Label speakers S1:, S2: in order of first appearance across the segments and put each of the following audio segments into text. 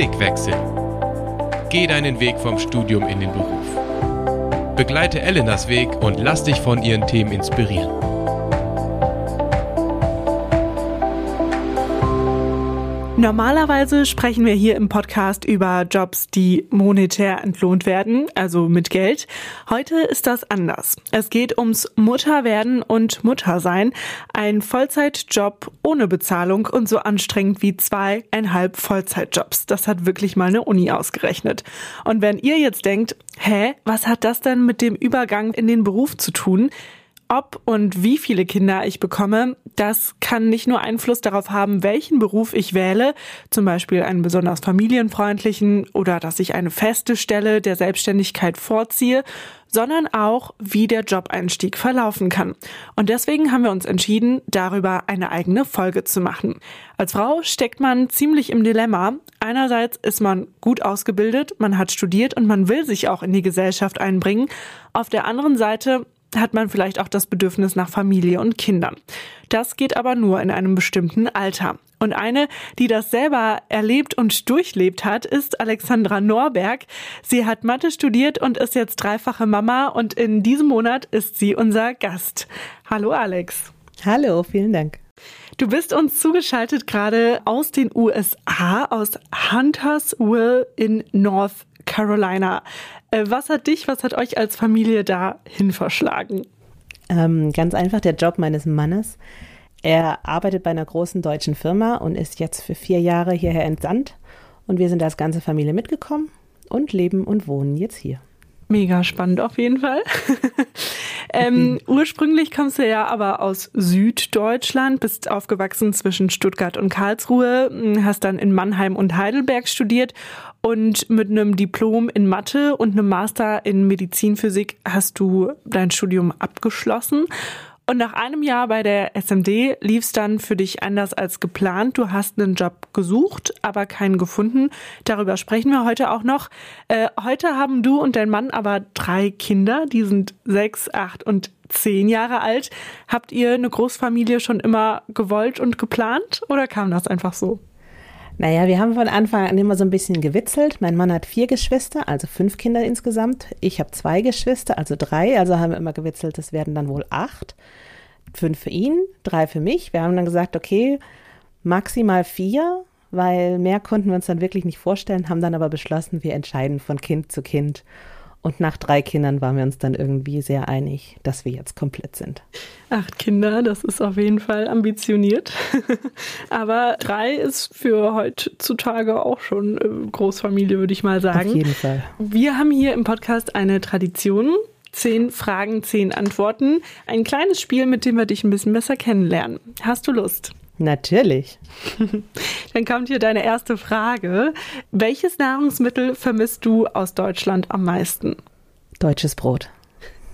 S1: Blickwechsel. Geh deinen Weg vom Studium in den Beruf. Begleite Elenas Weg und lass dich von ihren Themen inspirieren.
S2: Normalerweise sprechen wir hier im Podcast über Jobs, die monetär entlohnt werden, also mit Geld. Heute ist das anders. Es geht ums Mutterwerden und Muttersein. Ein Vollzeitjob ohne Bezahlung und so anstrengend wie zweieinhalb Vollzeitjobs. Das hat wirklich mal eine Uni ausgerechnet. Und wenn ihr jetzt denkt, hä, was hat das denn mit dem Übergang in den Beruf zu tun? Ob und wie viele Kinder ich bekomme, das kann nicht nur Einfluss darauf haben, welchen Beruf ich wähle, zum Beispiel einen besonders familienfreundlichen oder dass ich eine feste Stelle der Selbstständigkeit vorziehe, sondern auch, wie der Jobeinstieg verlaufen kann. Und deswegen haben wir uns entschieden, darüber eine eigene Folge zu machen. Als Frau steckt man ziemlich im Dilemma. Einerseits ist man gut ausgebildet, man hat studiert und man will sich auch in die Gesellschaft einbringen. Auf der anderen Seite hat man vielleicht auch das Bedürfnis nach Familie und Kindern. Das geht aber nur in einem bestimmten Alter. Und eine, die das selber erlebt und durchlebt hat, ist Alexandra Norberg. Sie hat Mathe studiert und ist jetzt dreifache Mama und in diesem Monat ist sie unser Gast. Hallo Alex.
S3: Hallo, vielen Dank.
S2: Du bist uns zugeschaltet gerade aus den USA, aus Huntersville in North Carolina. Äh, was hat dich, was hat euch als Familie dahin verschlagen?
S3: Ähm, ganz einfach der Job meines Mannes. Er arbeitet bei einer großen deutschen Firma und ist jetzt für vier Jahre hierher entsandt. Und wir sind als ganze Familie mitgekommen und leben und wohnen jetzt hier.
S2: Mega spannend auf jeden Fall. ähm, mhm. Ursprünglich kommst du ja aber aus Süddeutschland, bist aufgewachsen zwischen Stuttgart und Karlsruhe, hm, hast dann in Mannheim und Heidelberg studiert und mit einem Diplom in Mathe und einem Master in Medizinphysik hast du dein Studium abgeschlossen. Und nach einem Jahr bei der SMD lief es dann für dich anders als geplant. Du hast einen Job gesucht, aber keinen gefunden. Darüber sprechen wir heute auch noch. Äh, heute haben du und dein Mann aber drei Kinder, die sind sechs, acht und zehn Jahre alt. Habt ihr eine Großfamilie schon immer gewollt und geplant oder kam das einfach so?
S3: Naja, wir haben von Anfang an immer so ein bisschen gewitzelt. Mein Mann hat vier Geschwister, also fünf Kinder insgesamt. Ich habe zwei Geschwister, also drei. Also haben wir immer gewitzelt, das werden dann wohl acht. Fünf für ihn, drei für mich. Wir haben dann gesagt, okay, maximal vier, weil mehr konnten wir uns dann wirklich nicht vorstellen, haben dann aber beschlossen, wir entscheiden von Kind zu Kind. Und nach drei Kindern waren wir uns dann irgendwie sehr einig, dass wir jetzt komplett sind.
S2: Acht Kinder, das ist auf jeden Fall ambitioniert. Aber drei ist für heutzutage auch schon äh, Großfamilie, würde ich mal sagen.
S3: Auf jeden Fall.
S2: Wir haben hier im Podcast eine Tradition. Zehn Fragen, zehn Antworten. Ein kleines Spiel, mit dem wir dich ein bisschen besser kennenlernen. Hast du Lust?
S3: Natürlich.
S2: Dann kommt hier deine erste Frage. Welches Nahrungsmittel vermisst du aus Deutschland am meisten?
S3: Deutsches Brot.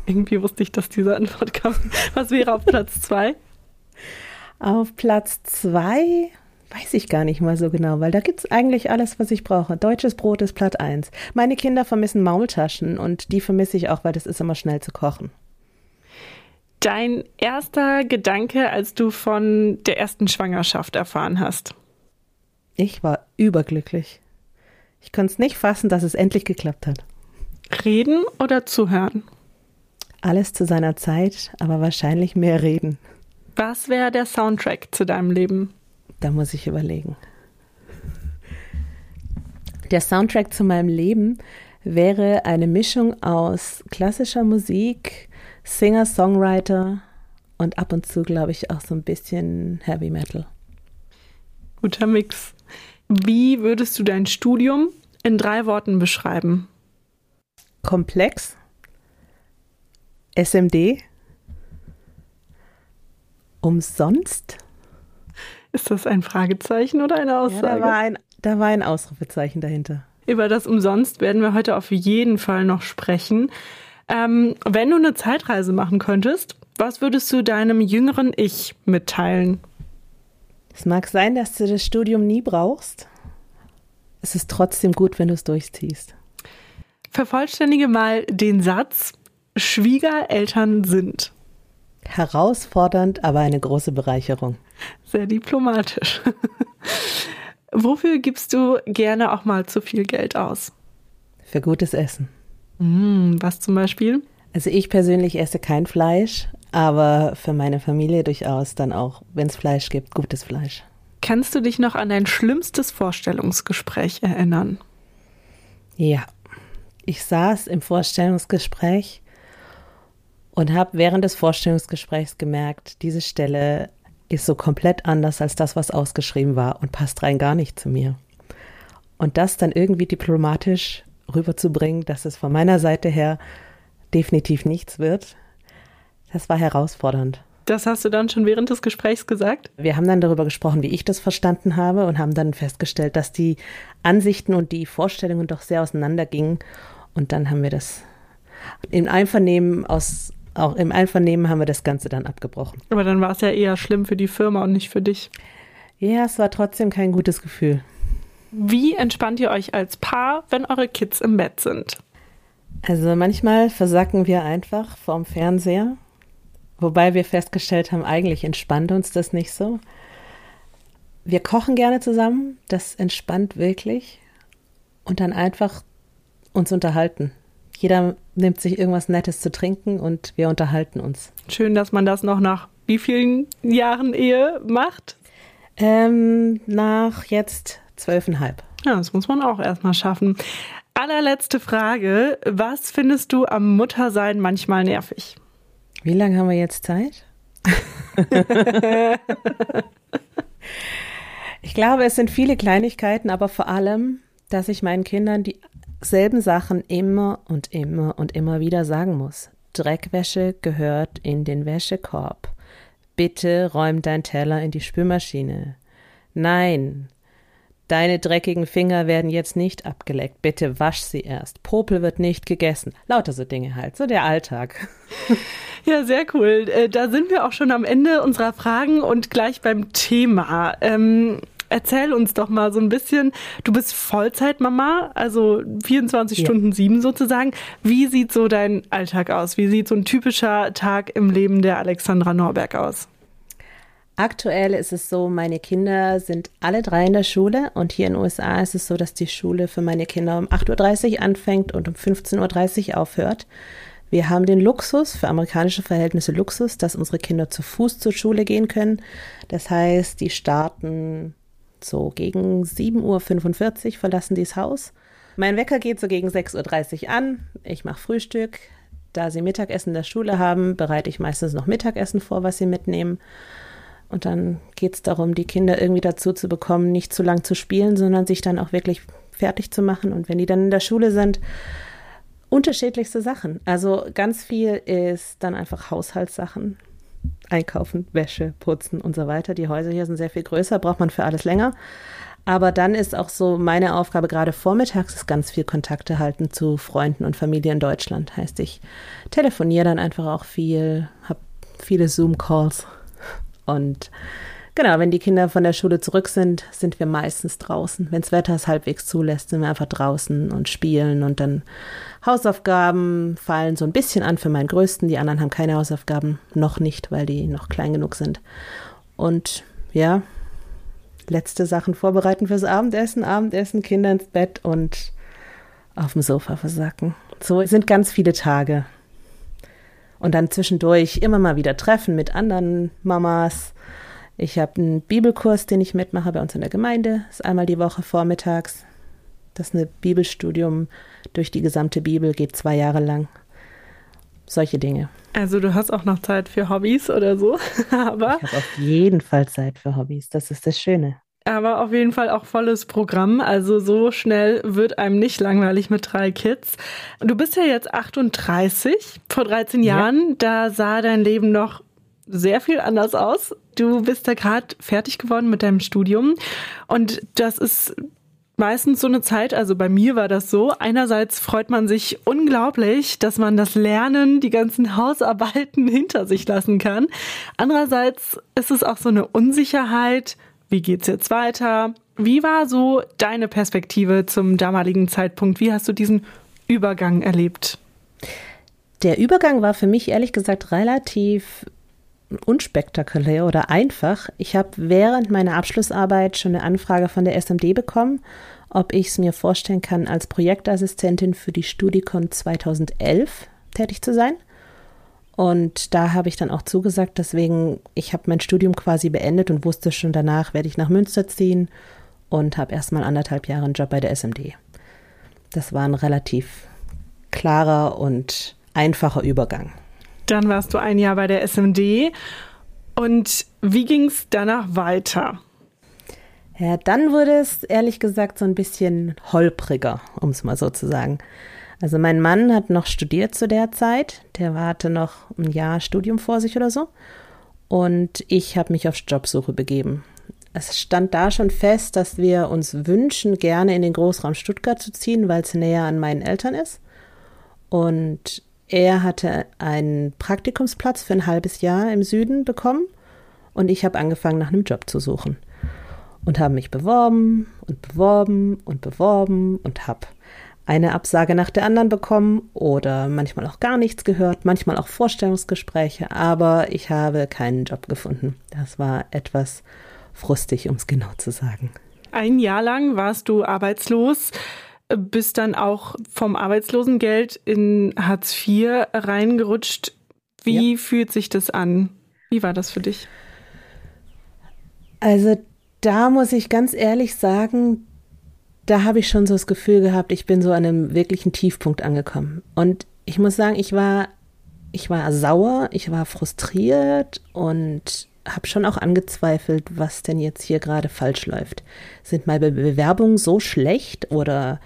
S2: Irgendwie wusste ich, dass diese Antwort kommt. Was wäre auf Platz zwei?
S3: Auf Platz zwei weiß ich gar nicht mal so genau, weil da gibt es eigentlich alles, was ich brauche. Deutsches Brot ist Platz eins. Meine Kinder vermissen Maultaschen und die vermisse ich auch, weil das ist immer schnell zu kochen.
S2: Dein erster Gedanke, als du von der ersten Schwangerschaft erfahren hast?
S3: Ich war überglücklich. Ich konnte es nicht fassen, dass es endlich geklappt hat.
S2: Reden oder zuhören?
S3: Alles zu seiner Zeit, aber wahrscheinlich mehr reden.
S2: Was wäre der Soundtrack zu deinem Leben?
S3: Da muss ich überlegen. Der Soundtrack zu meinem Leben wäre eine Mischung aus klassischer Musik, Singer-Songwriter und ab und zu, glaube ich, auch so ein bisschen Heavy Metal.
S2: Guter Mix. Wie würdest du dein Studium in drei Worten beschreiben?
S3: Komplex, SMD, umsonst.
S2: Ist das ein Fragezeichen oder eine Aussage?
S3: Ja, da, war ein, da war ein Ausrufezeichen dahinter.
S2: Über das Umsonst werden wir heute auf jeden Fall noch sprechen. Ähm, wenn du eine Zeitreise machen könntest, was würdest du deinem jüngeren Ich mitteilen?
S3: Es mag sein, dass du das Studium nie brauchst. Es ist trotzdem gut, wenn du es durchziehst.
S2: Vervollständige mal den Satz, Schwiegereltern sind.
S3: Herausfordernd, aber eine große Bereicherung.
S2: Sehr diplomatisch. Wofür gibst du gerne auch mal zu viel Geld aus?
S3: Für gutes Essen.
S2: Mm, was zum Beispiel?
S3: Also ich persönlich esse kein Fleisch, aber für meine Familie durchaus dann auch, wenn es Fleisch gibt, gutes Fleisch.
S2: Kannst du dich noch an dein schlimmstes Vorstellungsgespräch erinnern?
S3: Ja, ich saß im Vorstellungsgespräch und habe während des Vorstellungsgesprächs gemerkt, diese Stelle ist so komplett anders als das, was ausgeschrieben war und passt rein gar nicht zu mir. Und das dann irgendwie diplomatisch rüberzubringen, dass es von meiner Seite her definitiv nichts wird, das war herausfordernd.
S2: Das hast du dann schon während des Gesprächs gesagt?
S3: Wir haben dann darüber gesprochen, wie ich das verstanden habe und haben dann festgestellt, dass die Ansichten und die Vorstellungen doch sehr auseinandergingen. Und dann haben wir das im Einvernehmen aus auch im Einvernehmen haben wir das Ganze dann abgebrochen.
S2: Aber dann war es ja eher schlimm für die Firma und nicht für dich.
S3: Ja, es war trotzdem kein gutes Gefühl.
S2: Wie entspannt ihr euch als Paar, wenn eure Kids im Bett sind?
S3: Also manchmal versacken wir einfach vorm Fernseher, wobei wir festgestellt haben, eigentlich entspannt uns das nicht so. Wir kochen gerne zusammen, das entspannt wirklich. Und dann einfach uns unterhalten. Jeder nimmt sich irgendwas Nettes zu trinken und wir unterhalten uns.
S2: Schön, dass man das noch nach wie vielen Jahren Ehe macht?
S3: Ähm, nach jetzt zwölfeinhalb.
S2: Ja, das muss man auch erstmal schaffen. Allerletzte Frage. Was findest du am Muttersein manchmal nervig?
S3: Wie lange haben wir jetzt Zeit? ich glaube, es sind viele Kleinigkeiten, aber vor allem, dass ich meinen Kindern dieselben Sachen immer und immer und immer wieder sagen muss. Dreckwäsche gehört in den Wäschekorb. Bitte räum dein Teller in die Spülmaschine. Nein, Deine dreckigen Finger werden jetzt nicht abgeleckt. Bitte wasch sie erst. Popel wird nicht gegessen. Lauter so Dinge halt. So der Alltag.
S2: Ja, sehr cool. Äh, da sind wir auch schon am Ende unserer Fragen und gleich beim Thema. Ähm, erzähl uns doch mal so ein bisschen. Du bist Vollzeitmama, also 24 ja. Stunden sieben sozusagen. Wie sieht so dein Alltag aus? Wie sieht so ein typischer Tag im Leben der Alexandra Norberg aus?
S3: Aktuell ist es so, meine Kinder sind alle drei in der Schule und hier in den USA ist es so, dass die Schule für meine Kinder um 8.30 Uhr anfängt und um 15.30 Uhr aufhört. Wir haben den Luxus, für amerikanische Verhältnisse Luxus, dass unsere Kinder zu Fuß zur Schule gehen. Das heißt, die starten so gegen 7.45 Uhr, verlassen die das Haus. Mein Wecker geht so gegen 6.30 Uhr an. Ich mache Frühstück. Da sie Mittagessen in der Schule haben, bereite ich meistens noch Mittagessen vor, was sie mitnehmen. Und dann geht es darum, die Kinder irgendwie dazu zu bekommen, nicht zu lang zu spielen, sondern sich dann auch wirklich fertig zu machen. Und wenn die dann in der Schule sind, unterschiedlichste Sachen. Also ganz viel ist dann einfach Haushaltssachen. Einkaufen, Wäsche, putzen und so weiter. Die Häuser hier sind sehr viel größer, braucht man für alles länger. Aber dann ist auch so meine Aufgabe, gerade vormittags, ist ganz viel Kontakte halten zu Freunden und Familie in Deutschland. Heißt, ich telefoniere dann einfach auch viel, habe viele Zoom-Calls und genau, wenn die Kinder von der Schule zurück sind, sind wir meistens draußen. Wenn das Wetter es halbwegs zulässt, sind wir einfach draußen und spielen und dann Hausaufgaben fallen so ein bisschen an für meinen Größten. Die anderen haben keine Hausaufgaben, noch nicht, weil die noch klein genug sind. Und ja, letzte Sachen vorbereiten fürs Abendessen, Abendessen, Kinder ins Bett und auf dem Sofa versacken. So sind ganz viele Tage. Und dann zwischendurch immer mal wieder Treffen mit anderen Mamas. Ich habe einen Bibelkurs, den ich mitmache bei uns in der Gemeinde. Das ist einmal die Woche vormittags. Das ist ein Bibelstudium durch die gesamte Bibel, geht zwei Jahre lang. Solche Dinge.
S2: Also du hast auch noch Zeit für Hobbys oder so, aber
S3: ich habe auf jeden Fall Zeit für Hobbys. Das ist das Schöne.
S2: Aber auf jeden Fall auch volles Programm. Also so schnell wird einem nicht langweilig mit drei Kids. Du bist ja jetzt 38. Vor 13 Jahren, ja. da sah dein Leben noch sehr viel anders aus. Du bist da gerade fertig geworden mit deinem Studium. Und das ist meistens so eine Zeit, also bei mir war das so, einerseits freut man sich unglaublich, dass man das Lernen, die ganzen Hausarbeiten hinter sich lassen kann. Andererseits ist es auch so eine Unsicherheit, wie geht's jetzt weiter? Wie war so deine Perspektive zum damaligen Zeitpunkt? Wie hast du diesen Übergang erlebt?
S3: Der Übergang war für mich ehrlich gesagt relativ unspektakulär oder einfach. Ich habe während meiner Abschlussarbeit schon eine Anfrage von der SMD bekommen, ob ich es mir vorstellen kann, als Projektassistentin für die Studicon 2011 tätig zu sein. Und da habe ich dann auch zugesagt, deswegen, ich habe mein Studium quasi beendet und wusste schon danach, werde ich nach Münster ziehen und habe erstmal anderthalb Jahre einen Job bei der SMD. Das war ein relativ klarer und einfacher Übergang.
S2: Dann warst du ein Jahr bei der SMD. Und wie ging es danach weiter?
S3: Ja, dann wurde es ehrlich gesagt so ein bisschen holpriger, um es mal so zu sagen. Also mein Mann hat noch studiert zu der Zeit, der hatte noch ein Jahr Studium vor sich oder so. Und ich habe mich auf Jobsuche begeben. Es stand da schon fest, dass wir uns wünschen, gerne in den Großraum Stuttgart zu ziehen, weil es näher an meinen Eltern ist. Und er hatte einen Praktikumsplatz für ein halbes Jahr im Süden bekommen und ich habe angefangen, nach einem Job zu suchen. Und habe mich beworben und beworben und beworben und habe eine Absage nach der anderen bekommen oder manchmal auch gar nichts gehört, manchmal auch Vorstellungsgespräche, aber ich habe keinen Job gefunden. Das war etwas frustig, um es genau zu sagen.
S2: Ein Jahr lang warst du arbeitslos bist dann auch vom Arbeitslosengeld in Hartz IV reingerutscht. Wie ja. fühlt sich das an? Wie war das für dich?
S3: Also da muss ich ganz ehrlich sagen, da habe ich schon so das Gefühl gehabt, ich bin so an einem wirklichen Tiefpunkt angekommen. Und ich muss sagen, ich war, ich war sauer, ich war frustriert und habe schon auch angezweifelt, was denn jetzt hier gerade falsch läuft. Sind meine Bewerbungen so schlecht oder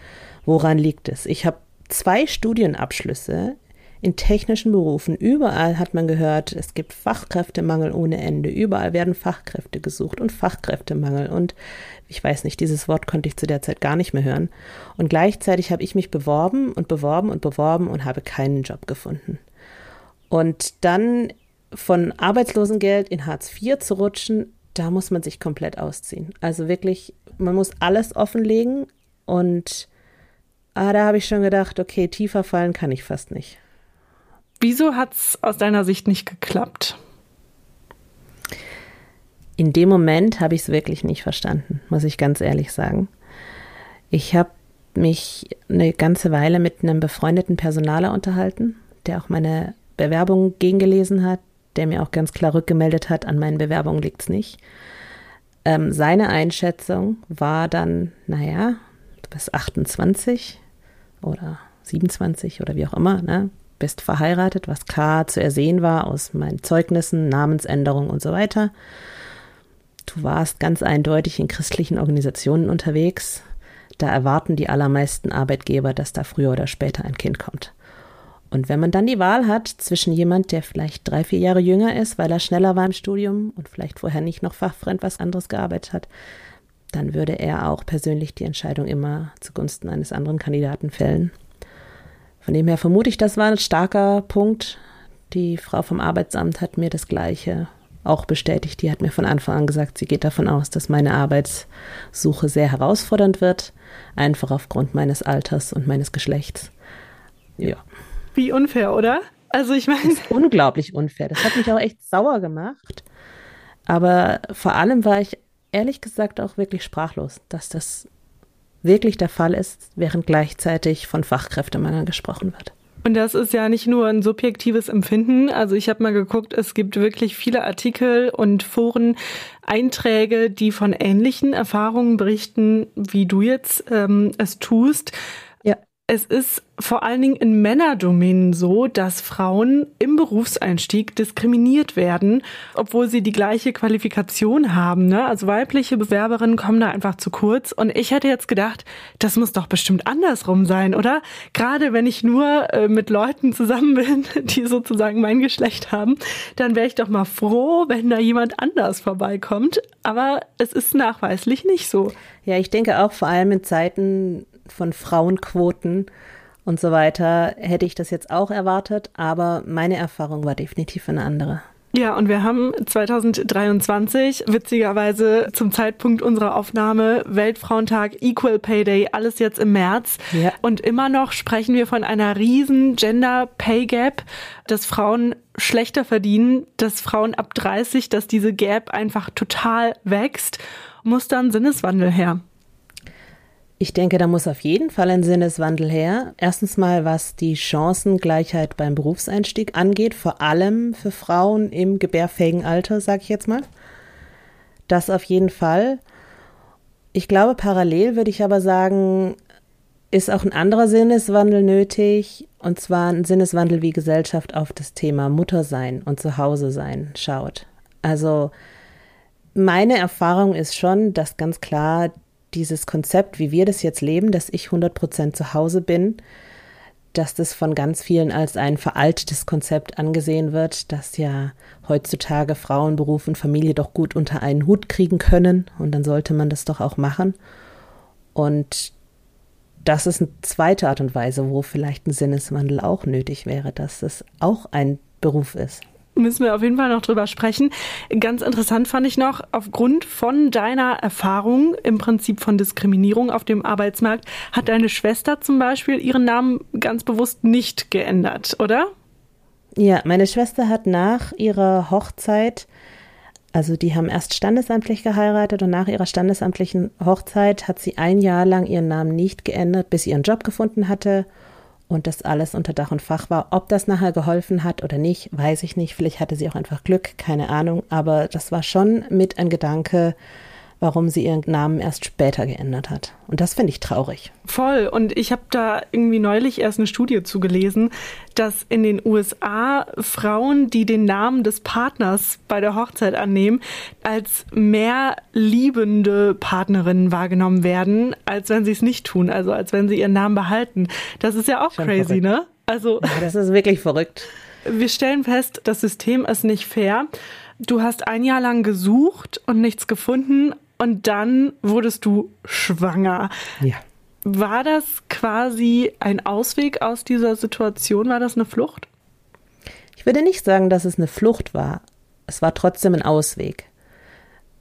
S3: woran liegt es? Ich habe zwei Studienabschlüsse in technischen Berufen. Überall hat man gehört, es gibt Fachkräftemangel ohne Ende. Überall werden Fachkräfte gesucht und Fachkräftemangel. Und ich weiß nicht, dieses Wort konnte ich zu der Zeit gar nicht mehr hören. Und gleichzeitig habe ich mich beworben und beworben und beworben und habe keinen Job gefunden. Und dann von Arbeitslosengeld in Hartz IV zu rutschen, da muss man sich komplett ausziehen. Also wirklich, man muss alles offenlegen und ah, da habe ich schon gedacht, okay, tiefer fallen kann ich fast nicht.
S2: Wieso hat es aus deiner Sicht nicht geklappt?
S3: In dem Moment habe ich es wirklich nicht verstanden, muss ich ganz ehrlich sagen. Ich habe mich eine ganze Weile mit einem befreundeten Personaler unterhalten, der auch meine Bewerbung gegengelesen hat, der mir auch ganz klar rückgemeldet hat, an meinen Bewerbungen liegt es nicht. Ähm, seine Einschätzung war dann, naja, du bist 28 oder 27 oder wie auch immer, ne? Bist verheiratet, was klar zu ersehen war aus meinen Zeugnissen, Namensänderung und so weiter. Du warst ganz eindeutig in christlichen Organisationen unterwegs. Da erwarten die allermeisten Arbeitgeber, dass da früher oder später ein Kind kommt. Und wenn man dann die Wahl hat zwischen jemand, der vielleicht drei, vier Jahre jünger ist, weil er schneller war im Studium und vielleicht vorher nicht noch fachfremd was anderes gearbeitet hat, dann würde er auch persönlich die Entscheidung immer zugunsten eines anderen Kandidaten fällen. Von dem her vermute ich, das war ein starker Punkt. Die Frau vom Arbeitsamt hat mir das Gleiche auch bestätigt. Die hat mir von Anfang an gesagt, sie geht davon aus, dass meine Arbeitssuche sehr herausfordernd wird, einfach aufgrund meines Alters und meines Geschlechts.
S2: Ja. Wie unfair, oder? Also ich meine.
S3: Unglaublich unfair. Das hat mich auch echt sauer gemacht. Aber vor allem war ich ehrlich gesagt auch wirklich sprachlos, dass das wirklich der Fall ist, während gleichzeitig von Fachkräftemangel gesprochen wird.
S2: Und das ist ja nicht nur ein subjektives Empfinden. Also ich habe mal geguckt, es gibt wirklich viele Artikel und Foren, Einträge, die von ähnlichen Erfahrungen berichten, wie du jetzt ähm, es tust es ist vor allen Dingen in Männerdomänen so, dass Frauen im Berufseinstieg diskriminiert werden, obwohl sie die gleiche Qualifikation haben. Ne? Also weibliche Bewerberinnen kommen da einfach zu kurz. Und ich hätte jetzt gedacht, das muss doch bestimmt andersrum sein, oder? Gerade wenn ich nur äh, mit Leuten zusammen bin, die sozusagen mein Geschlecht haben, dann wäre ich doch mal froh, wenn da jemand anders vorbeikommt. Aber es ist nachweislich nicht so.
S3: Ja, ich denke auch vor allem in Zeiten von Frauenquoten und so weiter hätte ich das jetzt auch erwartet, aber meine Erfahrung war definitiv eine andere.
S2: Ja, und wir haben 2023, witzigerweise zum Zeitpunkt unserer Aufnahme, Weltfrauentag, Equal Pay Day, alles jetzt im März. Ja. Und immer noch sprechen wir von einer riesen Gender Pay Gap, dass Frauen schlechter verdienen, dass Frauen ab 30, dass diese Gap einfach total wächst. Muss da ein Sinneswandel her?
S3: Ich denke, da muss auf jeden Fall ein Sinneswandel her. Erstens mal, was die Chancengleichheit beim Berufseinstieg angeht, vor allem für Frauen im gebärfähigen Alter, sage ich jetzt mal. Das auf jeden Fall. Ich glaube, parallel würde ich aber sagen, ist auch ein anderer Sinneswandel nötig, und zwar ein Sinneswandel, wie Gesellschaft auf das Thema Muttersein und Zuhause sein schaut. Also meine Erfahrung ist schon, dass ganz klar dieses Konzept, wie wir das jetzt leben, dass ich 100 Prozent zu Hause bin, dass das von ganz vielen als ein veraltetes Konzept angesehen wird, dass ja heutzutage Frauen, Beruf und Familie doch gut unter einen Hut kriegen können und dann sollte man das doch auch machen. Und das ist eine zweite Art und Weise, wo vielleicht ein Sinneswandel auch nötig wäre, dass es auch ein Beruf ist
S2: müssen wir auf jeden Fall noch drüber sprechen. Ganz interessant fand ich noch, aufgrund von deiner Erfahrung im Prinzip von Diskriminierung auf dem Arbeitsmarkt, hat deine Schwester zum Beispiel ihren Namen ganz bewusst nicht geändert, oder?
S3: Ja, meine Schwester hat nach ihrer Hochzeit, also die haben erst standesamtlich geheiratet und nach ihrer standesamtlichen Hochzeit hat sie ein Jahr lang ihren Namen nicht geändert, bis sie ihren Job gefunden hatte und das alles unter Dach und Fach war. Ob das nachher geholfen hat oder nicht, weiß ich nicht. Vielleicht hatte sie auch einfach Glück, keine Ahnung. Aber das war schon mit ein Gedanke, warum sie ihren Namen erst später geändert hat. Und das finde ich traurig.
S2: Voll. Und ich habe da irgendwie neulich erst eine Studie zugelesen, dass in den USA Frauen, die den Namen des Partners bei der Hochzeit annehmen, als mehr liebende Partnerinnen wahrgenommen werden, als wenn sie es nicht tun, also als wenn sie ihren Namen behalten. Das ist ja auch Schon crazy, verrückt. ne?
S3: Also. Ja, das ist wirklich verrückt.
S2: Wir stellen fest, das System ist nicht fair. Du hast ein Jahr lang gesucht und nichts gefunden und dann wurdest du schwanger.
S3: Ja.
S2: War das quasi ein Ausweg aus dieser Situation? War das eine Flucht?
S3: Ich würde nicht sagen, dass es eine Flucht war. Es war trotzdem ein Ausweg.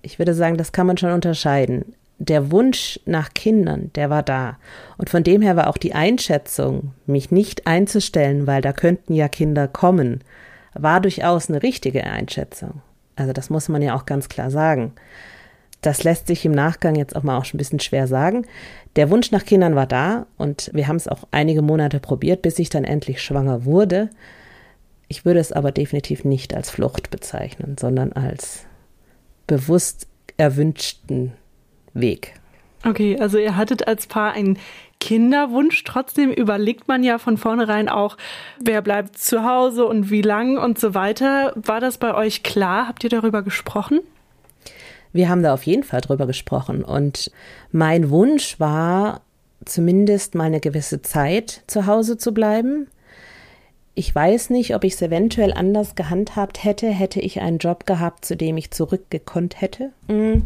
S3: Ich würde sagen, das kann man schon unterscheiden. Der Wunsch nach Kindern, der war da. Und von dem her war auch die Einschätzung, mich nicht einzustellen, weil da könnten ja Kinder kommen, war durchaus eine richtige Einschätzung. Also das muss man ja auch ganz klar sagen. Das lässt sich im Nachgang jetzt auch mal auch schon ein bisschen schwer sagen. Der Wunsch nach Kindern war da und wir haben es auch einige Monate probiert, bis ich dann endlich schwanger wurde. Ich würde es aber definitiv nicht als Flucht bezeichnen, sondern als bewusst erwünschten Weg.
S2: Okay, also ihr hattet als Paar einen Kinderwunsch. Trotzdem überlegt man ja von vornherein auch, wer bleibt zu Hause und wie lang und so weiter. War das bei euch klar? Habt ihr darüber gesprochen?
S3: Wir haben da auf jeden Fall drüber gesprochen und mein Wunsch war, zumindest mal eine gewisse Zeit zu Hause zu bleiben. Ich weiß nicht, ob ich es eventuell anders gehandhabt hätte, hätte ich einen Job gehabt, zu dem ich zurückgekonnt hätte. Mhm.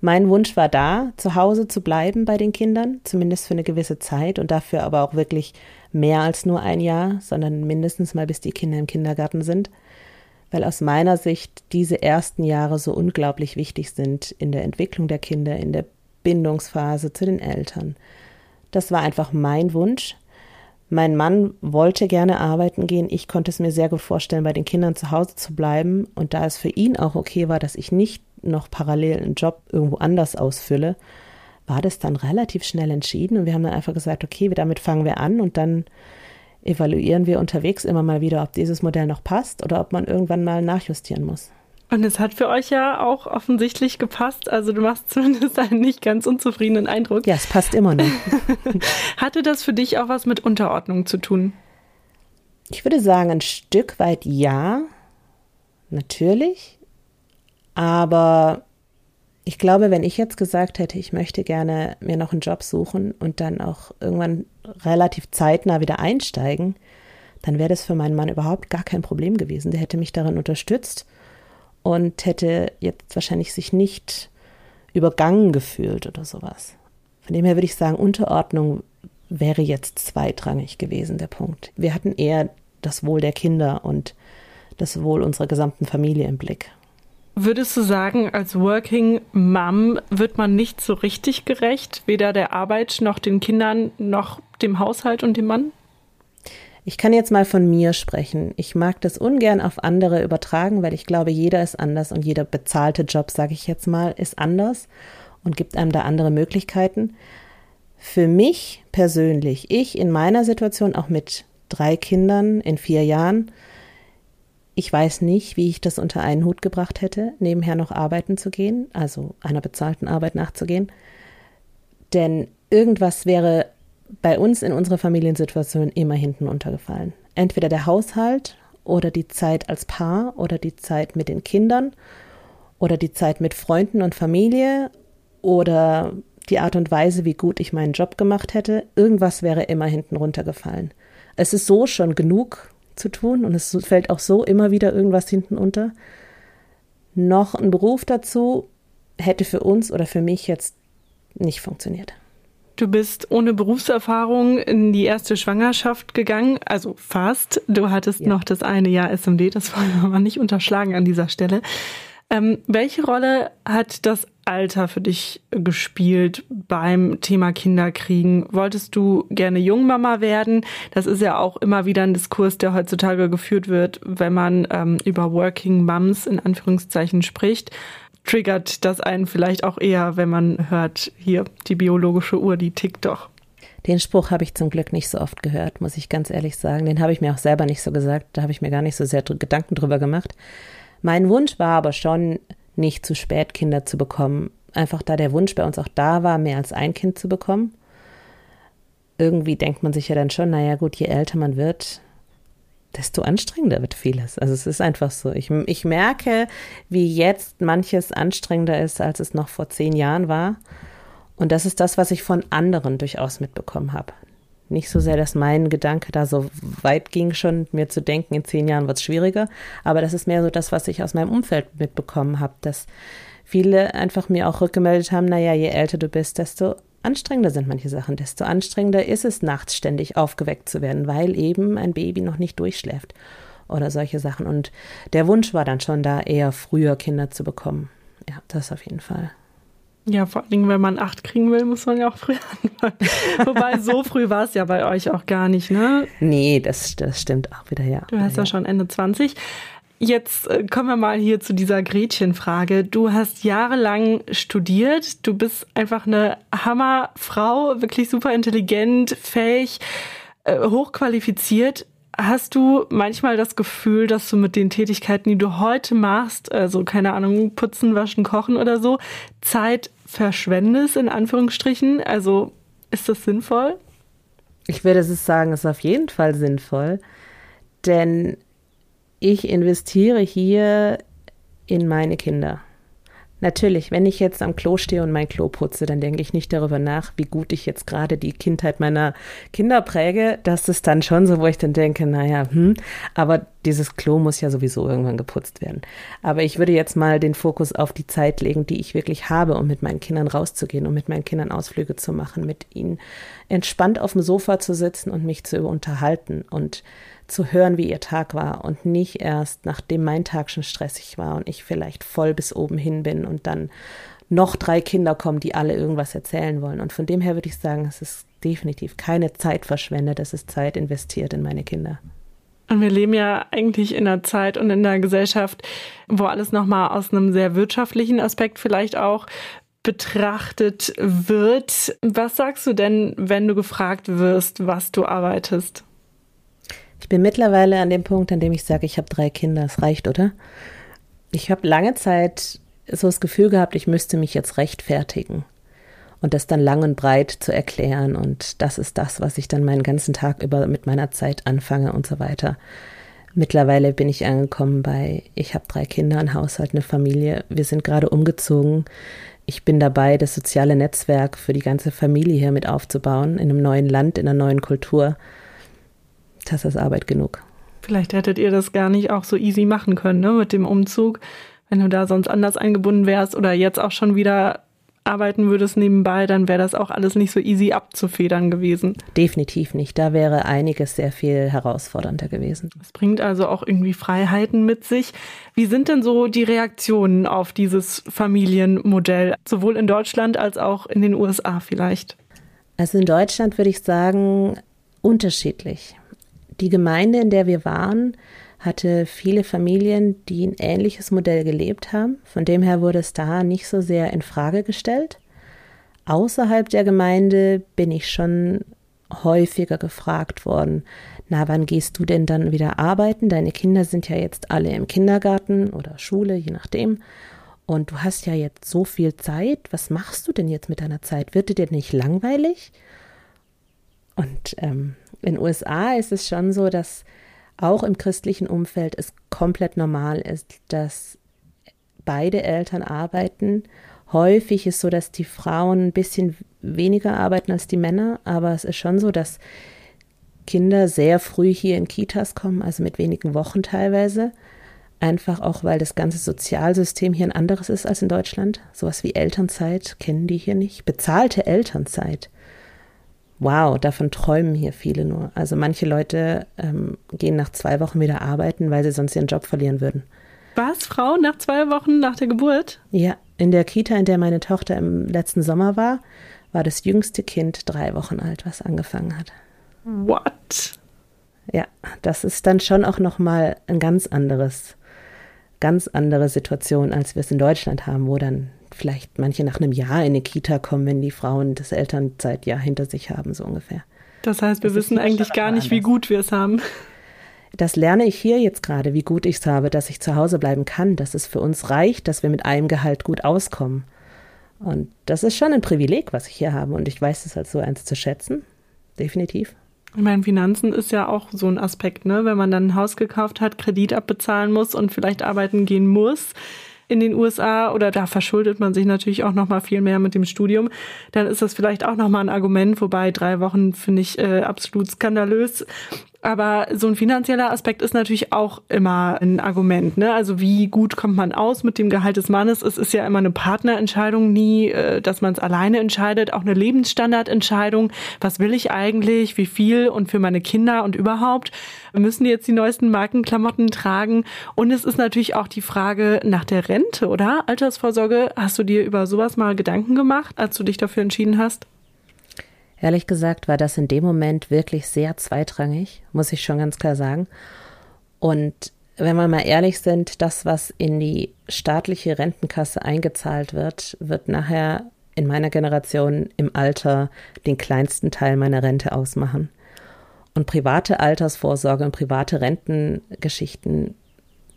S3: Mein Wunsch war da, zu Hause zu bleiben bei den Kindern, zumindest für eine gewisse Zeit und dafür aber auch wirklich mehr als nur ein Jahr, sondern mindestens mal bis die Kinder im Kindergarten sind weil aus meiner Sicht diese ersten Jahre so unglaublich wichtig sind in der Entwicklung der Kinder, in der Bindungsphase zu den Eltern. Das war einfach mein Wunsch. Mein Mann wollte gerne arbeiten gehen. Ich konnte es mir sehr gut vorstellen, bei den Kindern zu Hause zu bleiben. Und da es für ihn auch okay war, dass ich nicht noch parallel einen Job irgendwo anders ausfülle, war das dann relativ schnell entschieden. Und wir haben dann einfach gesagt, okay, damit fangen wir an und dann evaluieren wir unterwegs immer mal wieder, ob dieses Modell noch passt oder ob man irgendwann mal nachjustieren muss.
S2: Und es hat für euch ja auch offensichtlich gepasst. Also du machst zumindest einen nicht ganz unzufriedenen Eindruck.
S3: Ja, es passt immer noch.
S2: Hatte das für dich auch was mit Unterordnung zu tun?
S3: Ich würde sagen, ein Stück weit ja, natürlich. Aber ich glaube, wenn ich jetzt gesagt hätte, ich möchte gerne mir noch einen Job suchen und dann auch irgendwann relativ zeitnah wieder einsteigen, dann wäre das für meinen Mann überhaupt gar kein Problem gewesen. Der hätte mich darin unterstützt und hätte jetzt wahrscheinlich sich nicht übergangen gefühlt oder sowas. Von dem her würde ich sagen, Unterordnung wäre jetzt zweitrangig gewesen, der Punkt. Wir hatten eher das Wohl der Kinder und das Wohl unserer gesamten Familie im Blick.
S2: Würdest du sagen, als Working Mom wird man nicht so richtig gerecht, weder der Arbeit noch den Kindern noch dem Haushalt und dem Mann?
S3: Ich kann jetzt mal von mir sprechen. Ich mag das ungern auf andere übertragen, weil ich glaube, jeder ist anders und jeder bezahlte Job, sage ich jetzt mal, ist anders und gibt einem da andere Möglichkeiten. Für mich persönlich, ich in meiner Situation auch mit drei Kindern in vier Jahren, ich weiß nicht, wie ich das unter einen Hut gebracht hätte, nebenher noch arbeiten zu gehen, also einer bezahlten Arbeit nachzugehen. Denn irgendwas wäre bei uns in unserer Familiensituation immer hinten untergefallen. Entweder der Haushalt oder die Zeit als Paar oder die Zeit mit den Kindern oder die Zeit mit Freunden und Familie oder die Art und Weise, wie gut ich meinen Job gemacht hätte. Irgendwas wäre immer hinten runtergefallen. Es ist so schon genug zu tun und es fällt auch so immer wieder irgendwas hinten unter. Noch ein Beruf dazu hätte für uns oder für mich jetzt nicht funktioniert.
S2: Du bist ohne Berufserfahrung in die erste Schwangerschaft gegangen, also fast. Du hattest ja. noch das eine Jahr SMD, das wollen wir mal nicht unterschlagen an dieser Stelle. Ähm, welche Rolle hat das Alter für dich gespielt beim Thema Kinderkriegen? Wolltest du gerne Jungmama werden? Das ist ja auch immer wieder ein Diskurs, der heutzutage geführt wird, wenn man ähm, über Working Moms in Anführungszeichen spricht triggert das einen vielleicht auch eher, wenn man hört, hier, die biologische Uhr, die tickt doch.
S3: Den Spruch habe ich zum Glück nicht so oft gehört, muss ich ganz ehrlich sagen. Den habe ich mir auch selber nicht so gesagt. Da habe ich mir gar nicht so sehr Gedanken drüber gemacht. Mein Wunsch war aber schon, nicht zu spät Kinder zu bekommen. Einfach da der Wunsch bei uns auch da war, mehr als ein Kind zu bekommen. Irgendwie denkt man sich ja dann schon, naja gut, je älter man wird, desto anstrengender wird vieles. Also es ist einfach so. Ich, ich merke, wie jetzt manches anstrengender ist, als es noch vor zehn Jahren war. Und das ist das, was ich von anderen durchaus mitbekommen habe. Nicht so sehr, dass mein Gedanke da so weit ging, schon mir zu denken, in zehn Jahren wird es schwieriger, aber das ist mehr so das, was ich aus meinem Umfeld mitbekommen habe, dass viele einfach mir auch rückgemeldet haben, naja, je älter du bist, desto anstrengender sind manche Sachen, desto anstrengender ist es, nachts ständig aufgeweckt zu werden, weil eben ein Baby noch nicht durchschläft oder solche Sachen. Und der Wunsch war dann schon da, eher früher Kinder zu bekommen. Ja, das auf jeden Fall.
S2: Ja, vor allem, wenn man acht kriegen will, muss man ja auch früh anfangen. Wobei, so früh war es ja bei euch auch gar nicht, ne?
S3: Nee, das, das stimmt auch wieder, ja.
S2: Du hast ja, ja schon Ende 20. Jetzt äh, kommen wir mal hier zu dieser Gretchenfrage. Du hast jahrelang studiert, du bist einfach eine Hammerfrau, wirklich super intelligent, fähig, äh, hochqualifiziert. Hast du manchmal das Gefühl, dass du mit den Tätigkeiten, die du heute machst, also keine Ahnung, putzen, waschen, kochen oder so, Zeit verschwendest, in Anführungsstrichen? Also ist das sinnvoll?
S3: Ich würde sagen, es ist auf jeden Fall sinnvoll, denn ich investiere hier in meine Kinder. Natürlich, wenn ich jetzt am Klo stehe und mein Klo putze, dann denke ich nicht darüber nach, wie gut ich jetzt gerade die Kindheit meiner Kinder präge. Das ist dann schon so, wo ich dann denke, naja, hm, aber dieses Klo muss ja sowieso irgendwann geputzt werden. Aber ich würde jetzt mal den Fokus auf die Zeit legen, die ich wirklich habe, um mit meinen Kindern rauszugehen, um mit meinen Kindern Ausflüge zu machen, mit ihnen entspannt auf dem Sofa zu sitzen und mich zu unterhalten und zu hören, wie ihr Tag war und nicht erst, nachdem mein Tag schon stressig war und ich vielleicht voll bis oben hin bin und dann noch drei Kinder kommen, die alle irgendwas erzählen wollen. Und von dem her würde ich sagen, es ist definitiv keine Zeit verschwendet, es ist Zeit investiert in meine Kinder.
S2: Und wir leben ja eigentlich in einer Zeit und in einer Gesellschaft, wo alles nochmal aus einem sehr wirtschaftlichen Aspekt vielleicht auch betrachtet wird. Was sagst du denn, wenn du gefragt wirst, was du arbeitest?
S3: Ich bin mittlerweile an dem Punkt, an dem ich sage, ich habe drei Kinder, es reicht, oder? Ich habe lange Zeit so das Gefühl gehabt, ich müsste mich jetzt rechtfertigen und das dann lang und breit zu erklären und das ist das, was ich dann meinen ganzen Tag über mit meiner Zeit anfange und so weiter. Mittlerweile bin ich angekommen bei, ich habe drei Kinder, ein Haushalt, eine Familie, wir sind gerade umgezogen. Ich bin dabei, das soziale Netzwerk für die ganze Familie hier mit aufzubauen, in einem neuen Land, in einer neuen Kultur das ist Arbeit genug.
S2: Vielleicht hättet ihr das gar nicht auch so easy machen können, ne, mit dem Umzug, wenn du da sonst anders eingebunden wärst oder jetzt auch schon wieder arbeiten würdest nebenbei, dann wäre das auch alles nicht so easy abzufedern gewesen.
S3: Definitiv nicht. Da wäre einiges sehr viel herausfordernder gewesen.
S2: Es bringt also auch irgendwie Freiheiten mit sich. Wie sind denn so die Reaktionen auf dieses Familienmodell, sowohl in Deutschland als auch in den USA vielleicht?
S3: Also in Deutschland würde ich sagen, unterschiedlich. Die Gemeinde, in der wir waren, hatte viele Familien, die ein ähnliches Modell gelebt haben. Von dem her wurde es da nicht so sehr in Frage gestellt. Außerhalb der Gemeinde bin ich schon häufiger gefragt worden, na, wann gehst du denn dann wieder arbeiten? Deine Kinder sind ja jetzt alle im Kindergarten oder Schule, je nachdem. Und du hast ja jetzt so viel Zeit. Was machst du denn jetzt mit deiner Zeit? Wird dir nicht langweilig? Und ähm, in den USA ist es schon so, dass auch im christlichen Umfeld es komplett normal ist, dass beide Eltern arbeiten. Häufig ist so, dass die Frauen ein bisschen weniger arbeiten als die Männer, aber es ist schon so, dass Kinder sehr früh hier in Kitas kommen, also mit wenigen Wochen teilweise. Einfach auch, weil das ganze Sozialsystem hier ein anderes ist als in Deutschland. Sowas wie Elternzeit kennen die hier nicht. Bezahlte Elternzeit wow, davon träumen hier viele nur. Also manche Leute ähm, gehen nach zwei Wochen wieder arbeiten, weil sie sonst ihren Job verlieren würden.
S2: Was, Frau, nach zwei Wochen nach der Geburt?
S3: Ja, in der Kita, in der meine Tochter im letzten Sommer war, war das jüngste Kind drei Wochen alt, was angefangen hat.
S2: What?
S3: Ja, das ist dann schon auch nochmal ein ganz anderes, ganz andere Situation, als wir es in Deutschland haben, wo dann vielleicht manche nach einem Jahr in eine Kita kommen, wenn die Frauen das Elternzeitjahr hinter sich haben, so ungefähr.
S2: Das heißt, wir das wissen eigentlich gar nicht, wie gut wir es haben.
S3: Das lerne ich hier jetzt gerade, wie gut ich es habe, dass ich zu Hause bleiben kann, dass es für uns reicht, dass wir mit einem Gehalt gut auskommen. Und das ist schon ein Privileg, was ich hier habe. Und ich weiß es halt so eins zu schätzen. Definitiv.
S2: Ich meine, Finanzen ist ja auch so ein Aspekt, ne? Wenn man dann ein Haus gekauft hat, Kredit abbezahlen muss und vielleicht arbeiten gehen muss, in den USA oder da verschuldet man sich natürlich auch noch mal viel mehr mit dem Studium, dann ist das vielleicht auch noch mal ein Argument. Wobei drei Wochen finde ich äh, absolut skandalös. Aber so ein finanzieller Aspekt ist natürlich auch immer ein Argument. Ne? Also wie gut kommt man aus mit dem Gehalt des Mannes? Es ist ja immer eine Partnerentscheidung, nie, äh, dass man es alleine entscheidet. Auch eine Lebensstandardentscheidung. Was will ich eigentlich? Wie viel? Und für meine Kinder und überhaupt? Müssen die jetzt die neuesten Markenklamotten tragen? Und es ist natürlich auch die Frage nach der Rente, oder? Altersvorsorge. Hast du dir über sowas mal Gedanken gemacht, als du dich dafür entschieden hast?
S3: Ehrlich gesagt war das in dem Moment wirklich sehr zweitrangig, muss ich schon ganz klar sagen. Und wenn wir mal ehrlich sind, das, was in die staatliche Rentenkasse eingezahlt wird, wird nachher in meiner Generation im Alter den kleinsten Teil meiner Rente ausmachen. Und private Altersvorsorge und private Rentengeschichten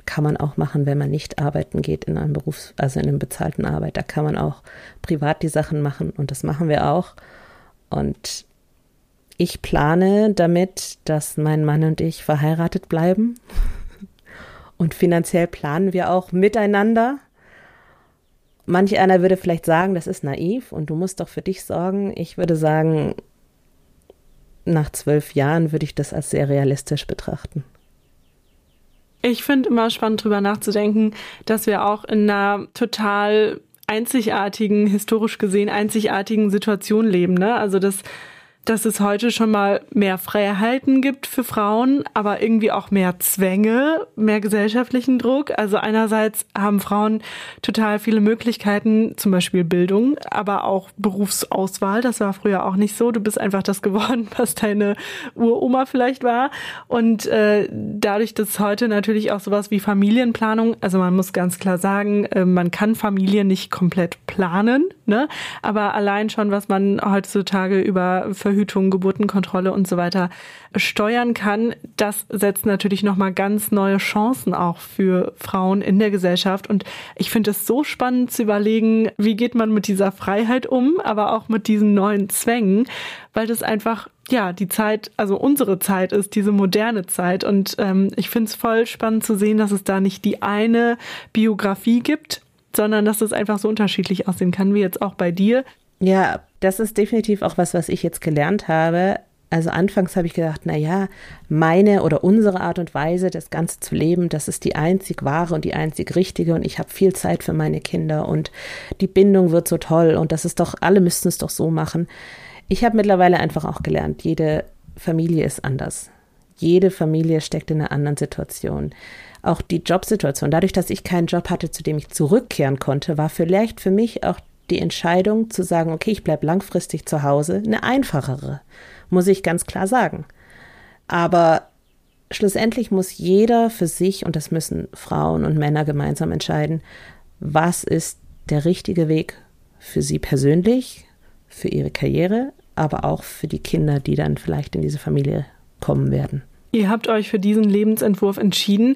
S3: kann man auch machen, wenn man nicht arbeiten geht in einem Berufs-, also in einem bezahlten Arbeit. Da kann man auch privat die Sachen machen und das machen wir auch. Und ich plane damit, dass mein Mann und ich verheiratet bleiben. Und finanziell planen wir auch miteinander. Manch einer würde vielleicht sagen, das ist naiv und du musst doch für dich sorgen. Ich würde sagen, nach zwölf Jahren würde ich das als sehr realistisch betrachten.
S2: Ich finde immer spannend drüber nachzudenken, dass wir auch in einer total einzigartigen, historisch gesehen einzigartigen Situation leben. Ne? Also das dass es heute schon mal mehr Freiheiten gibt für Frauen, aber irgendwie auch mehr Zwänge, mehr gesellschaftlichen Druck. Also einerseits haben Frauen total viele Möglichkeiten, zum Beispiel Bildung, aber auch Berufsauswahl. Das war früher auch nicht so. Du bist einfach das geworden, was deine Uroma vielleicht war. Und äh, dadurch, dass heute natürlich auch sowas wie Familienplanung, also man muss ganz klar sagen, äh, man kann Familien nicht komplett planen, ne? Aber allein schon, was man heutzutage über Verhütung, Geburtenkontrolle und so weiter steuern kann, das setzt natürlich nochmal ganz neue Chancen auch für Frauen in der Gesellschaft. Und ich finde es so spannend zu überlegen, wie geht man mit dieser Freiheit um, aber auch mit diesen neuen Zwängen, weil das einfach ja, die Zeit, also unsere Zeit ist, diese moderne Zeit. Und ähm, ich finde es voll spannend zu sehen, dass es da nicht die eine Biografie gibt, sondern dass es einfach so unterschiedlich aussehen kann, wie jetzt auch bei dir.
S3: Ja, das ist definitiv auch was, was ich jetzt gelernt habe. Also anfangs habe ich gedacht, na ja, meine oder unsere Art und Weise, das Ganze zu leben, das ist die einzig wahre und die einzig richtige und ich habe viel Zeit für meine Kinder und die Bindung wird so toll und das ist doch, alle müssten es doch so machen. Ich habe mittlerweile einfach auch gelernt, jede Familie ist anders. Jede Familie steckt in einer anderen Situation. Auch die Jobsituation. Dadurch, dass ich keinen Job hatte, zu dem ich zurückkehren konnte, war vielleicht für mich auch die Entscheidung zu sagen, okay, ich bleibe langfristig zu Hause, eine einfachere muss ich ganz klar sagen. Aber schlussendlich muss jeder für sich, und das müssen Frauen und Männer gemeinsam entscheiden, was ist der richtige Weg für sie persönlich, für ihre Karriere, aber auch für die Kinder, die dann vielleicht in diese Familie kommen werden.
S2: Ihr habt euch für diesen Lebensentwurf entschieden.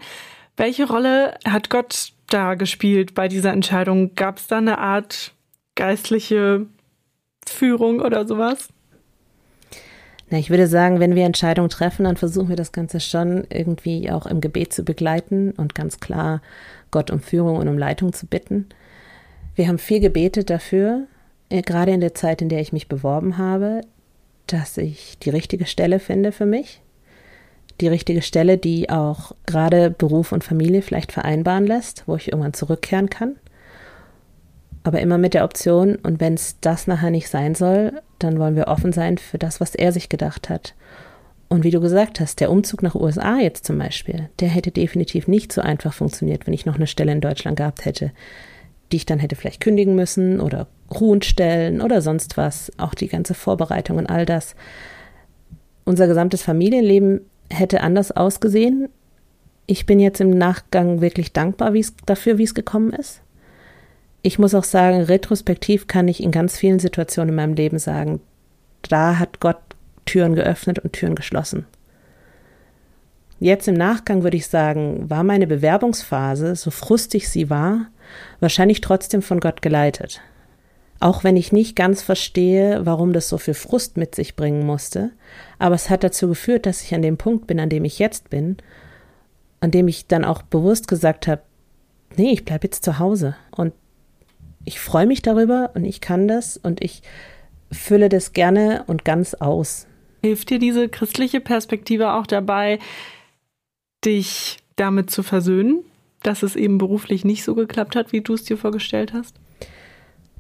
S2: Welche Rolle hat Gott da gespielt bei dieser Entscheidung? Gab es da eine Art geistliche Führung oder sowas?
S3: Na, ich würde sagen, wenn wir Entscheidungen treffen, dann versuchen wir das Ganze schon irgendwie auch im Gebet zu begleiten und ganz klar Gott um Führung und um Leitung zu bitten. Wir haben viel gebetet dafür, äh, gerade in der Zeit, in der ich mich beworben habe, dass ich die richtige Stelle finde für mich. Die richtige Stelle, die auch gerade Beruf und Familie vielleicht vereinbaren lässt, wo ich irgendwann zurückkehren kann aber immer mit der Option, und wenn es das nachher nicht sein soll, dann wollen wir offen sein für das, was er sich gedacht hat. Und wie du gesagt hast, der Umzug nach USA jetzt zum Beispiel, der hätte definitiv nicht so einfach funktioniert, wenn ich noch eine Stelle in Deutschland gehabt hätte, die ich dann hätte vielleicht kündigen müssen oder ruhen stellen oder sonst was. Auch die ganze Vorbereitung und all das. Unser gesamtes Familienleben hätte anders ausgesehen. Ich bin jetzt im Nachgang wirklich dankbar wie's, dafür, wie es gekommen ist ich muss auch sagen, retrospektiv kann ich in ganz vielen Situationen in meinem Leben sagen, da hat Gott Türen geöffnet und Türen geschlossen. Jetzt im Nachgang würde ich sagen, war meine Bewerbungsphase, so frustig sie war, wahrscheinlich trotzdem von Gott geleitet. Auch wenn ich nicht ganz verstehe, warum das so viel Frust mit sich bringen musste, aber es hat dazu geführt, dass ich an dem Punkt bin, an dem ich jetzt bin, an dem ich dann auch bewusst gesagt habe, nee, ich bleibe jetzt zu Hause und ich freue mich darüber und ich kann das und ich fülle das gerne und ganz aus.
S2: Hilft dir diese christliche Perspektive auch dabei, dich damit zu versöhnen, dass es eben beruflich nicht so geklappt hat, wie du es dir vorgestellt hast?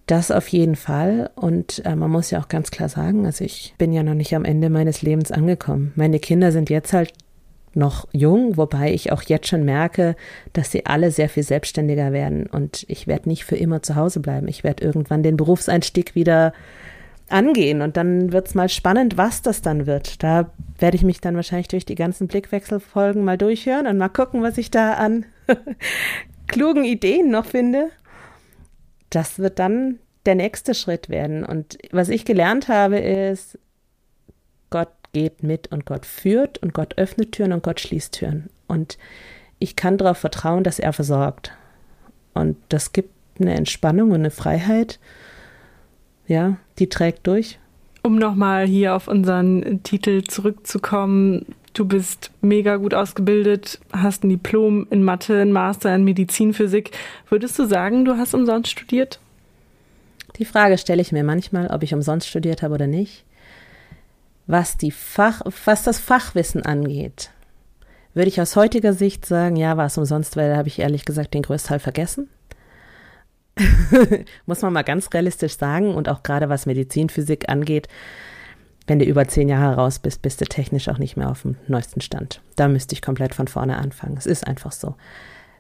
S3: Das auf jeden Fall. Und äh, man muss ja auch ganz klar sagen, also ich bin ja noch nicht am Ende meines Lebens angekommen. Meine Kinder sind jetzt halt noch jung, wobei ich auch jetzt schon merke, dass sie alle sehr viel selbstständiger werden und ich werde nicht für immer zu Hause bleiben. Ich werde irgendwann den Berufseinstieg wieder angehen und dann wird es mal spannend, was das dann wird. Da werde ich mich dann wahrscheinlich durch die ganzen Blickwechselfolgen mal durchhören und mal gucken, was ich da an klugen Ideen noch finde. Das wird dann der nächste Schritt werden. Und was ich gelernt habe, ist, Gott geht mit und Gott führt und Gott öffnet Türen und Gott schließt Türen. Und ich kann darauf vertrauen, dass er versorgt. Und das gibt eine Entspannung und eine Freiheit, ja, die trägt durch.
S2: Um nochmal hier auf unseren Titel zurückzukommen, du bist mega gut ausgebildet, hast ein Diplom in Mathe, ein Master in Medizinphysik. Würdest du sagen, du hast umsonst studiert?
S3: Die Frage stelle ich mir manchmal, ob ich umsonst studiert habe oder nicht. Was, die Fach, was das Fachwissen angeht, würde ich aus heutiger Sicht sagen, ja, war es umsonst, weil da habe ich ehrlich gesagt den größten Teil vergessen. Muss man mal ganz realistisch sagen und auch gerade was Medizinphysik angeht, wenn du über zehn Jahre raus bist, bist du technisch auch nicht mehr auf dem neuesten Stand. Da müsste ich komplett von vorne anfangen. Es ist einfach so.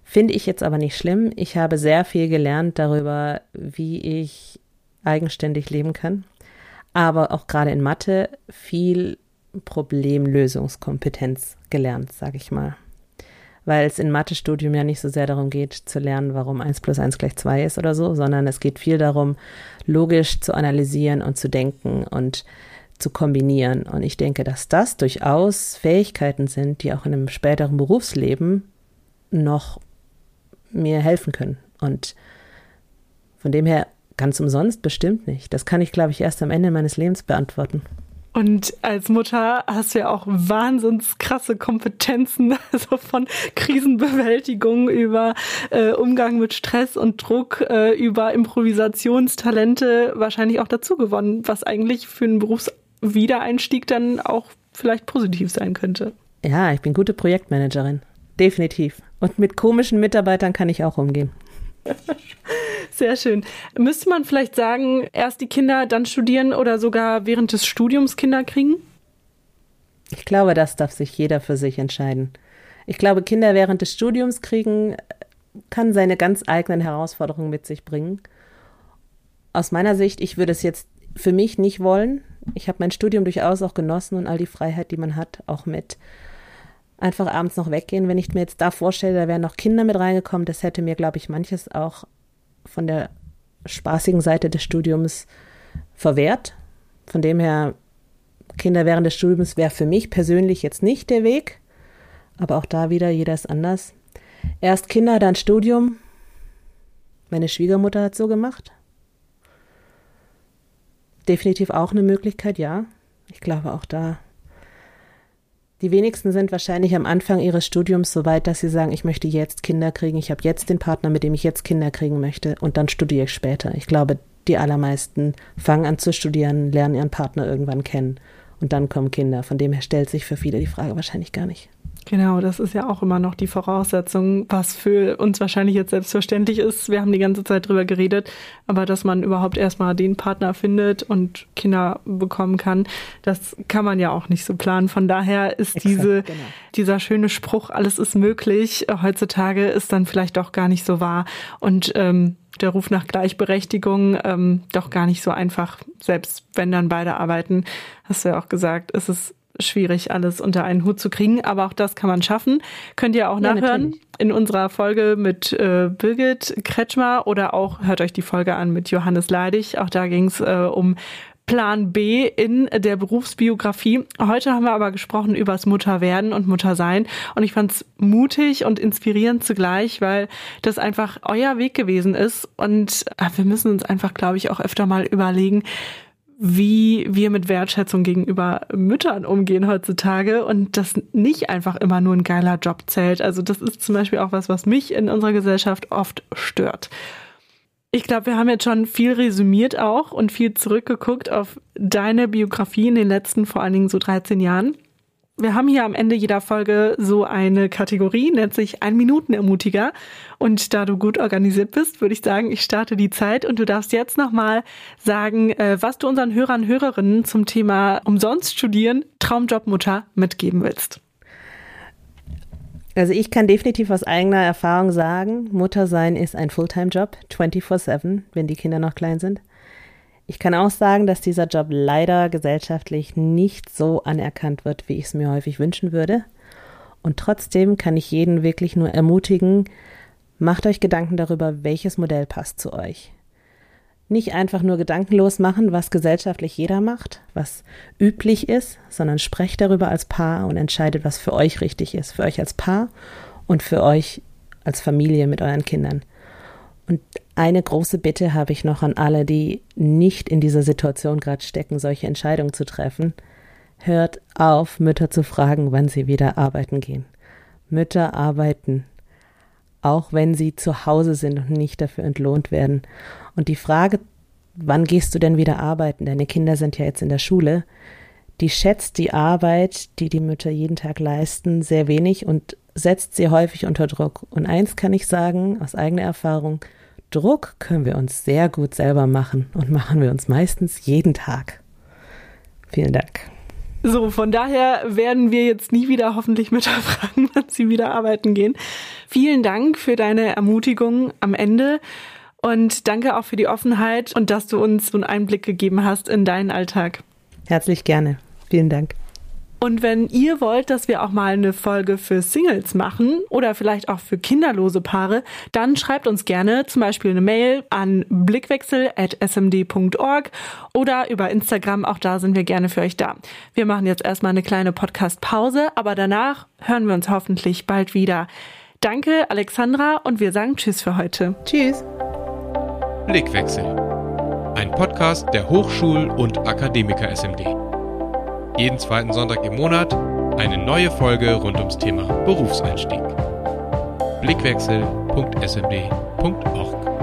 S3: Finde ich jetzt aber nicht schlimm. Ich habe sehr viel gelernt darüber, wie ich eigenständig leben kann aber auch gerade in Mathe viel Problemlösungskompetenz gelernt, sage ich mal. Weil es in Mathe-Studium ja nicht so sehr darum geht, zu lernen, warum 1 plus 1 gleich 2 ist oder so, sondern es geht viel darum, logisch zu analysieren und zu denken und zu kombinieren. Und ich denke, dass das durchaus Fähigkeiten sind, die auch in einem späteren Berufsleben noch mir helfen können. Und von dem her Ganz umsonst bestimmt nicht. Das kann ich, glaube ich, erst am Ende meines Lebens beantworten.
S2: Und als Mutter hast du ja auch wahnsinns krasse Kompetenzen, also von Krisenbewältigung über äh, Umgang mit Stress und Druck, äh, über Improvisationstalente wahrscheinlich auch dazu gewonnen, was eigentlich für einen Berufs Wiedereinstieg dann auch vielleicht positiv sein könnte.
S3: Ja, ich bin gute Projektmanagerin. Definitiv. Und mit komischen Mitarbeitern kann ich auch umgehen.
S2: Sehr schön. Müsste man vielleicht sagen, erst die Kinder, dann studieren oder sogar während des Studiums Kinder kriegen?
S3: Ich glaube, das darf sich jeder für sich entscheiden. Ich glaube, Kinder während des Studiums kriegen kann seine ganz eigenen Herausforderungen mit sich bringen. Aus meiner Sicht, ich würde es jetzt für mich nicht wollen. Ich habe mein Studium durchaus auch genossen und all die Freiheit, die man hat, auch mit einfach abends noch weggehen. Wenn ich mir jetzt da vorstelle, da wären noch Kinder mit reingekommen, das hätte mir, glaube ich, manches auch von der spaßigen Seite des Studiums verwehrt. Von dem her, Kinder während des Studiums wäre für mich persönlich jetzt nicht der Weg. Aber auch da wieder, jeder ist anders. Erst Kinder, dann Studium. Meine Schwiegermutter hat so gemacht. Definitiv auch eine Möglichkeit, ja. Ich glaube auch da. Die wenigsten sind wahrscheinlich am Anfang ihres Studiums so weit, dass sie sagen, ich möchte jetzt Kinder kriegen, ich habe jetzt den Partner, mit dem ich jetzt Kinder kriegen möchte und dann studiere ich später. Ich glaube, die allermeisten fangen an zu studieren, lernen ihren Partner irgendwann kennen und dann kommen Kinder. Von dem her stellt sich für viele die Frage wahrscheinlich gar nicht.
S2: Genau, das ist ja auch immer noch die Voraussetzung, was für uns wahrscheinlich jetzt selbstverständlich ist. Wir haben die ganze Zeit drüber geredet, aber dass man überhaupt erstmal den Partner findet und Kinder bekommen kann, das kann man ja auch nicht so planen. Von daher ist Exakt, diese, genau. dieser schöne Spruch, alles ist möglich, heutzutage ist dann vielleicht doch gar nicht so wahr. Und ähm, der Ruf nach Gleichberechtigung ähm, doch gar nicht so einfach, selbst wenn dann beide arbeiten, hast du ja auch gesagt, ist es schwierig, alles unter einen Hut zu kriegen, aber auch das kann man schaffen. Könnt ihr auch ja, nachhören natürlich. in unserer Folge mit äh, Birgit Kretschmer oder auch hört euch die Folge an mit Johannes Leidig. Auch da ging es äh, um Plan B in der Berufsbiografie. Heute haben wir aber gesprochen über das Mutterwerden und Muttersein und ich fand es mutig und inspirierend zugleich, weil das einfach euer Weg gewesen ist und äh, wir müssen uns einfach, glaube ich, auch öfter mal überlegen, wie wir mit Wertschätzung gegenüber Müttern umgehen heutzutage und das nicht einfach immer nur ein geiler Job zählt. Also das ist zum Beispiel auch was, was mich in unserer Gesellschaft oft stört. Ich glaube, wir haben jetzt schon viel resümiert auch und viel zurückgeguckt auf deine Biografie in den letzten vor allen Dingen so 13 Jahren. Wir haben hier am Ende jeder Folge so eine Kategorie, nennt sich ein Minuten Ermutiger. Und da du gut organisiert bist, würde ich sagen, ich starte die Zeit und du darfst jetzt nochmal sagen, äh, was du unseren Hörern und Hörerinnen zum Thema umsonst studieren, Traumjobmutter mitgeben willst.
S3: Also ich kann definitiv aus eigener Erfahrung sagen, Mutter sein ist ein Fulltime-Job, 24/7, wenn die Kinder noch klein sind. Ich kann auch sagen, dass dieser Job leider gesellschaftlich nicht so anerkannt wird, wie ich es mir häufig wünschen würde. Und trotzdem kann ich jeden wirklich nur ermutigen, macht euch Gedanken darüber, welches Modell passt zu euch. Nicht einfach nur gedankenlos machen, was gesellschaftlich jeder macht, was üblich ist, sondern sprecht darüber als Paar und entscheidet, was für euch richtig ist, für euch als Paar und für euch als Familie mit euren Kindern. Und eine große Bitte habe ich noch an alle, die nicht in dieser Situation gerade stecken, solche Entscheidungen zu treffen. Hört auf, Mütter zu fragen, wann sie wieder arbeiten gehen. Mütter arbeiten, auch wenn sie zu Hause sind und nicht dafür entlohnt werden. Und die Frage, wann gehst du denn wieder arbeiten? Deine Kinder sind ja jetzt in der Schule. Die schätzt die Arbeit, die die Mütter jeden Tag leisten, sehr wenig und setzt sie häufig unter Druck. Und eins kann ich sagen, aus eigener Erfahrung, Druck können wir uns sehr gut selber machen und machen wir uns meistens jeden Tag. Vielen Dank.
S2: So, von daher werden wir jetzt nie wieder hoffentlich Mütter fragen, wann sie wieder arbeiten gehen. Vielen Dank für deine Ermutigung am Ende und danke auch für die Offenheit und dass du uns so einen Einblick gegeben hast in deinen Alltag.
S3: Herzlich gerne. Vielen Dank.
S2: Und wenn ihr wollt, dass wir auch mal eine Folge für Singles machen oder vielleicht auch für kinderlose Paare, dann schreibt uns gerne zum Beispiel eine Mail an blickwechsel.smd.org oder über Instagram. Auch da sind wir gerne für euch da. Wir machen jetzt erstmal eine kleine Podcast-Pause, aber danach hören wir uns hoffentlich bald wieder. Danke, Alexandra, und wir sagen Tschüss für heute.
S3: Tschüss.
S1: Blickwechsel. Ein Podcast der Hochschul- und Akademiker SMD jeden zweiten Sonntag im Monat eine neue Folge rund ums Thema Berufseinstieg. Blickwechsel.smd.org